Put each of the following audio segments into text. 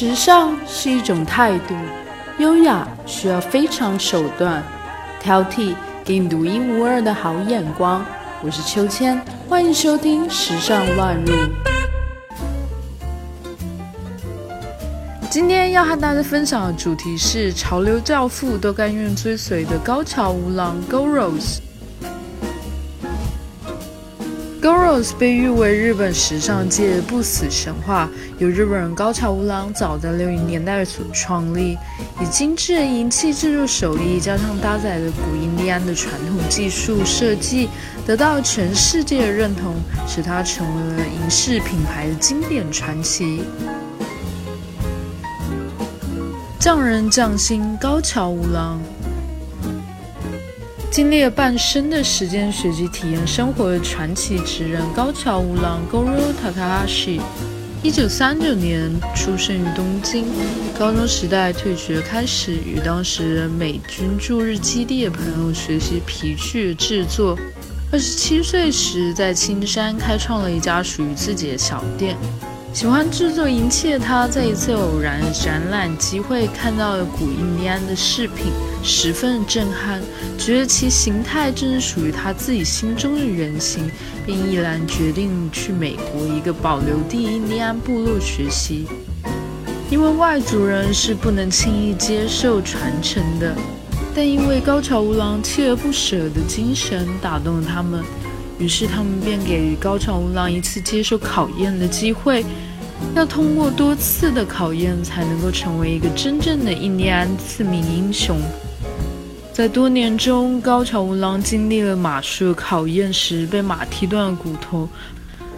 时尚是一种态度，优雅需要非常手段，挑剔给你独一无二的好眼光。我是秋千，欢迎收听《时尚乱入》。今天要和大家分享的主题是潮流教父都甘愿追随的高桥无郎 Go Rose。Goros 被誉为日本时尚界不死神话，由日本人高桥无郎早在六零年代所创立，以精致的银器制作手艺加上搭载的古印第安的传统技术设计，得到全世界的认同，使它成为了银饰品牌的经典传奇。匠人匠心，高桥无郎。经历了半生的时间学习体验生活的传奇职人高桥无郎 Goro Takahashi，一九三九年出生于东京，高中时代退学，开始与当时美军驻日基地的朋友学习皮具制作。二十七岁时，在青山开创了一家属于自己的小店。喜欢制作银器的他，在一次偶然展览机会看到了古印第安的饰品，十分震撼，觉得其形态正是属于他自己心中的原型，便毅然决定去美国一个保留地印第安部落学习，因为外族人是不能轻易接受传承的，但因为高桥无郎锲而不舍的精神打动了他们。于是他们便给予高桥无郎一次接受考验的机会，要通过多次的考验才能够成为一个真正的印第安次名英雄。在多年中，高桥无郎经历了马术考验时被马踢断了骨头，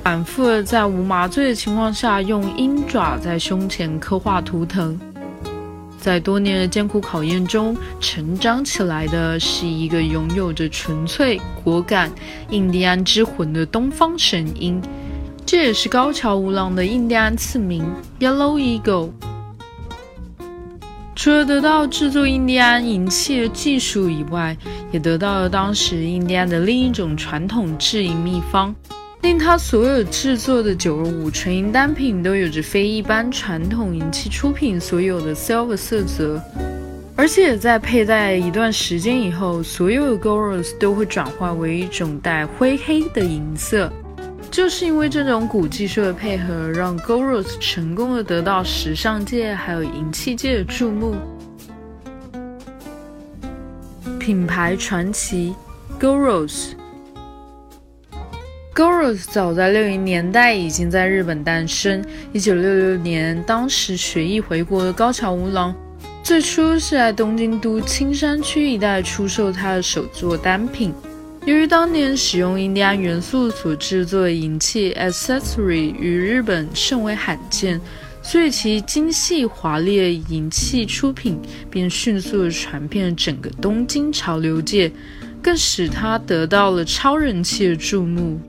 反复的在无麻醉的情况下用鹰爪在胸前刻画图腾。在多年的艰苦考验中成长起来的是一个拥有着纯粹果敢印第安之魂的东方神鹰，这也是高桥无郎的印第安次名 Yellow Eagle。除了得到制作印第安银器的技术以外，也得到了当时印第安的另一种传统制银秘方。令他所有制作的九十五纯银单品都有着非一般传统银器出品所有的 silver 色泽，而且在佩戴一段时间以后，所有的 goros 都会转化为一种带灰黑的银色。就是因为这种古技术的配合，让 goros 成功的得到时尚界还有银器界的注目。品牌传奇 goros。Goros 早在六零年代已经在日本诞生。一九六六年，当时学艺回国的高桥无郎，最初是在东京都青山区一带出售他的手作单品。由于当年使用印第安元素所制作的银器 accessory 于日本甚为罕见，所以其精细华丽的银器出品便迅速地传遍整个东京潮流界，更使他得到了超人气的注目。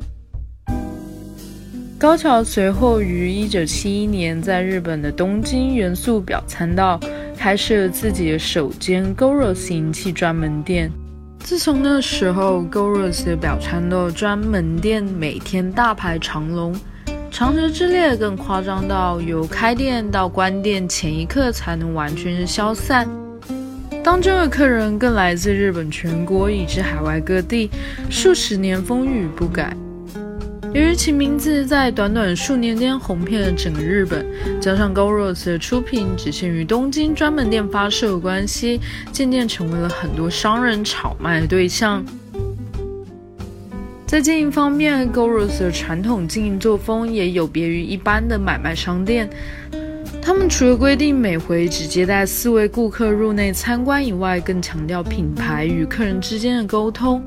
高桥随后于一九七一年在日本的东京元素表参道开设了自己的首间 Goros 银器专门店。自从那时候，Goros 的表参道专门店每天大排长龙，长蛇之列更夸张到由开店到关店前一刻才能完全消散。当中的客人更来自日本全国以至海外各地，数十年风雨不改。由于其名字在短短数年间红遍了整个日本，加上 Goros 的出品只限于东京专门店发售的关系，渐渐成为了很多商人炒卖的对象。在经营方面，Goros 的传统经营作风也有别于一般的买卖商店。他们除了规定每回只接待四位顾客入内参观以外，更强调品牌与客人之间的沟通。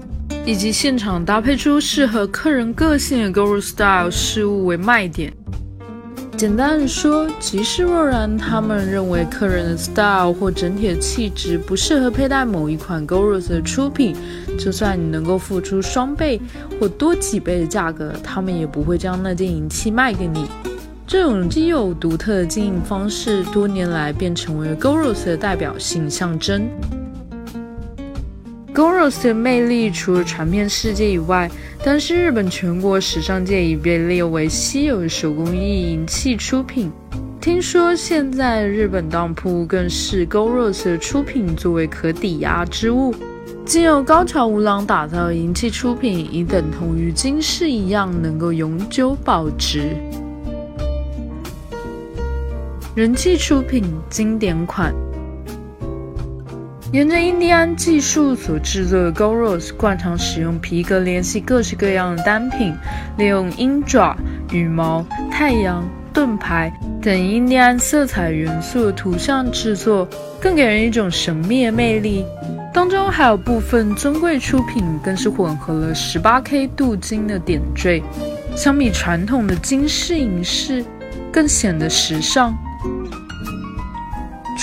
以及现场搭配出适合客人个性的 Goro Style 事物为卖点。简单的说，即使若然他们认为客人的 Style 或整体的气质不适合佩戴某一款 Goro 的出品，就算你能够付出双倍或多几倍的价格，他们也不会将那件银器卖给你。这种既有独特的经营方式，多年来便成为了 Goro 的代表性象征。Goros 的魅力除了传遍世界以外，但是日本全国时尚界已被列为稀有的手工艺银器出品。听说现在日本当铺更视 Goros 的出品作为可抵押之物，经由高桥无郎打造的银器出品，已等同于金饰一样，能够永久保值。人气出品经典款。沿着印第安技术所制作的 goros，惯常使用皮革联系各式各样的单品，利用鹰爪、羽毛、太阳、盾牌等印第安色彩元素的图像制作，更给人一种神秘的魅力。当中还有部分尊贵出品，更是混合了 18K 镀金的点缀，相比传统的金饰银饰，更显得时尚。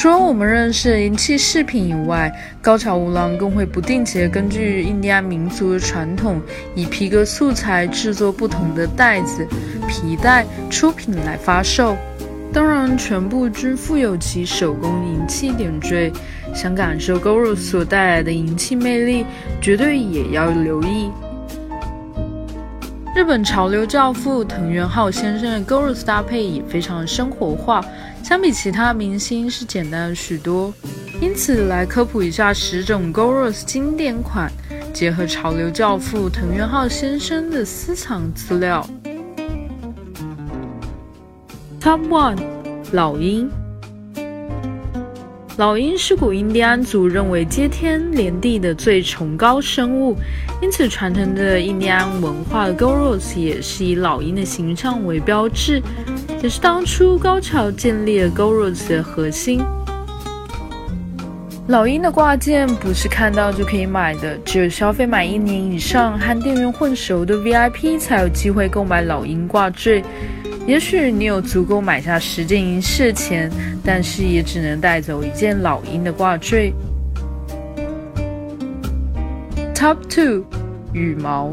除了我们认识的银器饰品以外，高桥无郎更会不定期的根据印第安民族的传统，以皮革素材制作不同的袋子、皮带出品来发售。当然，全部均附有其手工银器点缀。想感受 Goro 所带来的银器魅力，绝对也要留意。日本潮流教父藤原浩先生的 Goro 搭配也非常生活化。相比其他明星是简单了许多，因此来科普一下十种 g o r o s 经典款，结合潮流教父藤原浩先生的私藏资料。Top One，老鹰。老鹰是古印第安族认为接天连地的最崇高生物，因此传承的印第安文化的 g o r o s 也是以老鹰的形象为标志。也是当初高桥建立了 g o r o s 的核心。老鹰的挂件不是看到就可以买的，只有消费满一年以上和店员混熟的 VIP 才有机会购买老鹰挂坠。也许你有足够买下十件银饰的钱，但是也只能带走一件老鹰的挂坠。Top Two，羽毛。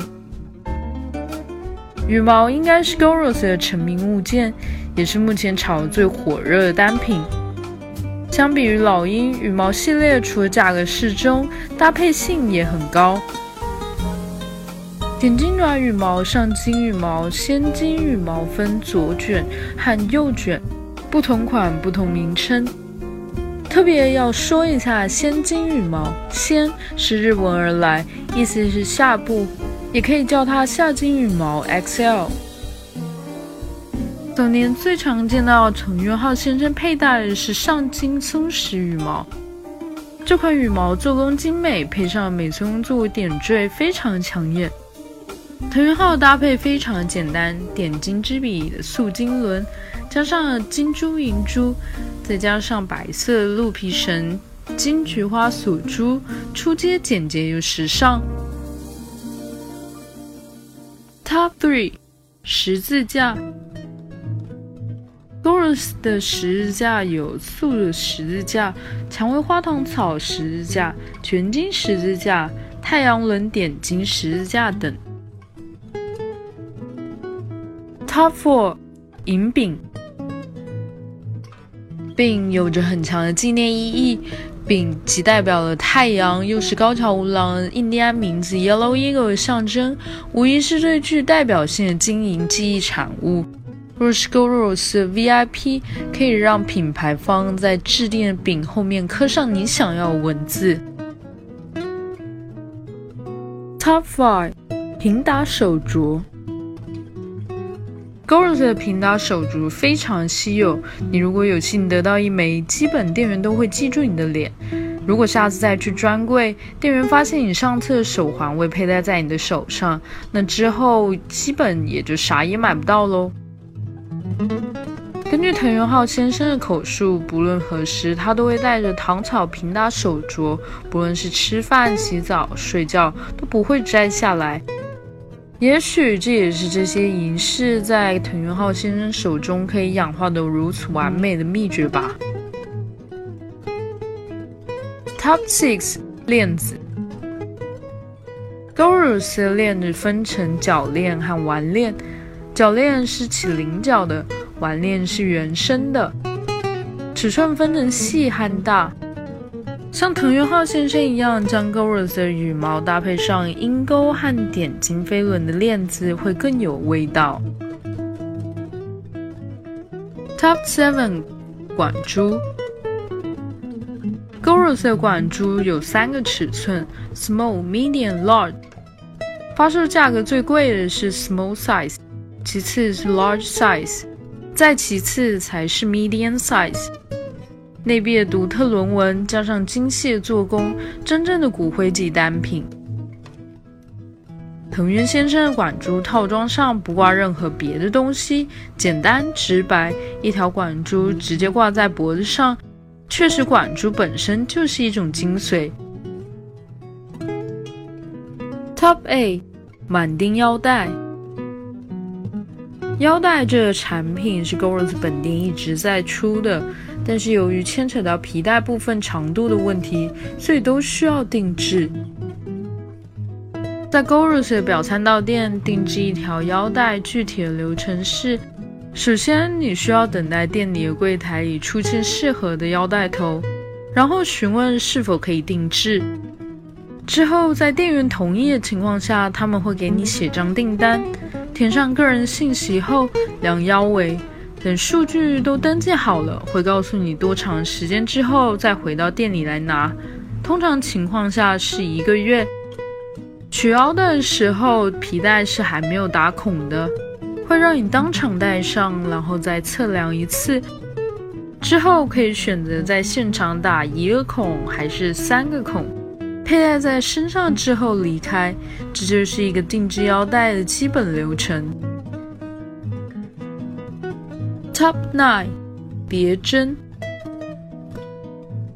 羽毛应该是 g o r o s 的成名物件。也是目前炒的最火热的单品。相比于老鹰羽毛系列，除了价格适中，搭配性也很高。点金爪羽毛、上金羽毛、仙金羽毛分左卷和右卷，不同款不同名称。特别要说一下仙金羽毛，仙是日文而来，意思是下部，也可以叫它下金羽毛 XL。早年最常见到藤原浩先生佩戴的是上金松石羽毛，这款羽毛做工精美，配上美松做点缀，非常抢眼。藤原浩搭配非常简单，点睛之笔的素金轮，加上金珠银珠，再加上白色鹿皮绳、金菊花锁珠，出街简洁又时尚。Top three，十字架。Goros 的十字架有素的十字架、蔷薇花糖草十字架、全金十字架、太阳轮点金十字架等。Top Four，银饼。饼有着很强的纪念意义，饼既代表了太阳，又是高桥无郎印第安名字 Yellow Eagle 的象征，无疑是最具代表性的金银记忆产物。若是 Goros VIP，可以让品牌方在制定的饼后面刻上你想要的文字。Top Five，平打手镯。Goros 的平打手镯非常稀有，你如果有幸得到一枚，基本店员都会记住你的脸。如果下次再去专柜，店员发现你上次的手环未佩戴在你的手上，那之后基本也就啥也买不到喽。根据藤原浩先生的口述，不论何时，他都会带着糖草平打手镯，不论是吃饭、洗澡、睡觉，都不会摘下来。也许这也是这些银饰在藤原浩先生手中可以氧化的如此完美的秘诀吧。Top six 链子，Goros 链子分成铰链和丸链。铰链是起菱角的，丸链是圆身的，尺寸分成细和大。像藤原浩先生一样，将 Goros 的羽毛搭配上鹰钩和点金飞轮的链子，会更有味道。Top Seven 管珠。Goros 的管珠有三个尺寸：Small、Medium、Large。发售价格最贵的是 Small Size，其次是 Large Size，再其次才是 Medium Size。内壁的独特轮纹加上精细做工，真正的骨灰级单品。藤原先生的管珠套装上不挂任何别的东西，简单直白，一条管珠直接挂在脖子上。确实，管珠本身就是一种精髓。Top A，满钉腰带。腰带这个产品是 Goros 本店一直在出的，但是由于牵扯到皮带部分长度的问题，所以都需要定制。在 Goros 的表参道店定制一条腰带，具体的流程是。首先，你需要等待店里的柜台里出现适合的腰带头，然后询问是否可以定制。之后，在店员同意的情况下，他们会给你写张订单，填上个人信息后量腰围，等数据都登记好了，会告诉你多长时间之后再回到店里来拿。通常情况下是一个月。取腰的时候，皮带是还没有打孔的。会让你当场戴上，然后再测量一次，之后可以选择在现场打一个孔还是三个孔，佩戴在身上之后离开。这就是一个定制腰带的基本流程。Top nine，别针。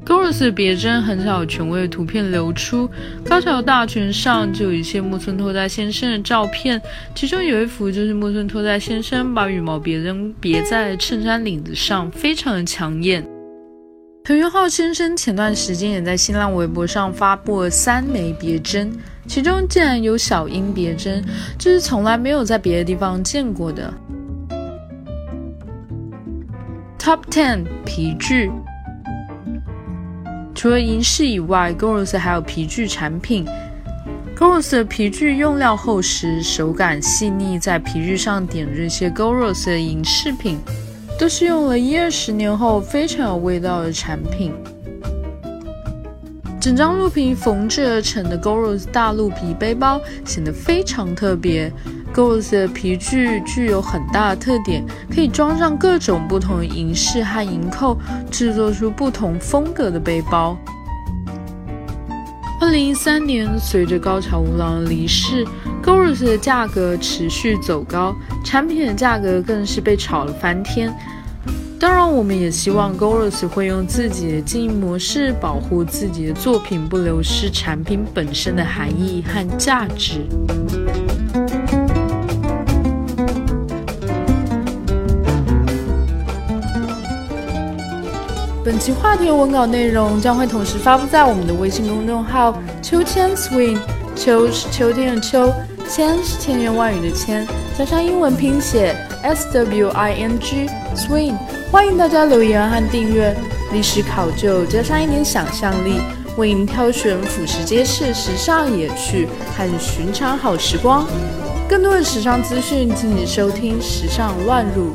Goros 的别针很少有权威的图片流出，高桥大全上就有一些木村拓哉先生的照片，其中有一幅就是木村拓哉先生把羽毛别针别在衬衫领子上，非常的抢眼。藤原浩先生前段时间也在新浪微博上发布了三枚别针，其中竟然有小鹰别针，这是从来没有在别的地方见过的。Top ten 皮具。除了银饰以外，Goros 还有皮具产品。Goros 的皮具用料厚实，手感细腻，在皮具上点缀些 Goros 的银饰品，都是用了一二十年后非常有味道的产品。整张鹿皮缝制而成的 Goros 大鹿皮背包显得非常特别。Goros 的皮具具有很大的特点，可以装上各种不同的银饰和银扣，制作出不同风格的背包。二零一三年，随着高桥无郎的离世，Goros 的价格持续走高，产品的价格更是被炒了翻天。当然，我们也希望 Goros 会用自己的经营模式，保护自己的作品不流失产品本身的含义和价值。本期话题文稿内容将会同时发布在我们的微信公众号“秋千 swing”，秋是秋天的秋，千是千言万语的千，加上英文拼写 s w i n g swing。欢迎大家留言和订阅。历史考究加上一点想象力，为您挑选俯拾皆是时尚野趣和寻常好时光。更多的时尚资讯，敬请收听《时尚乱入》。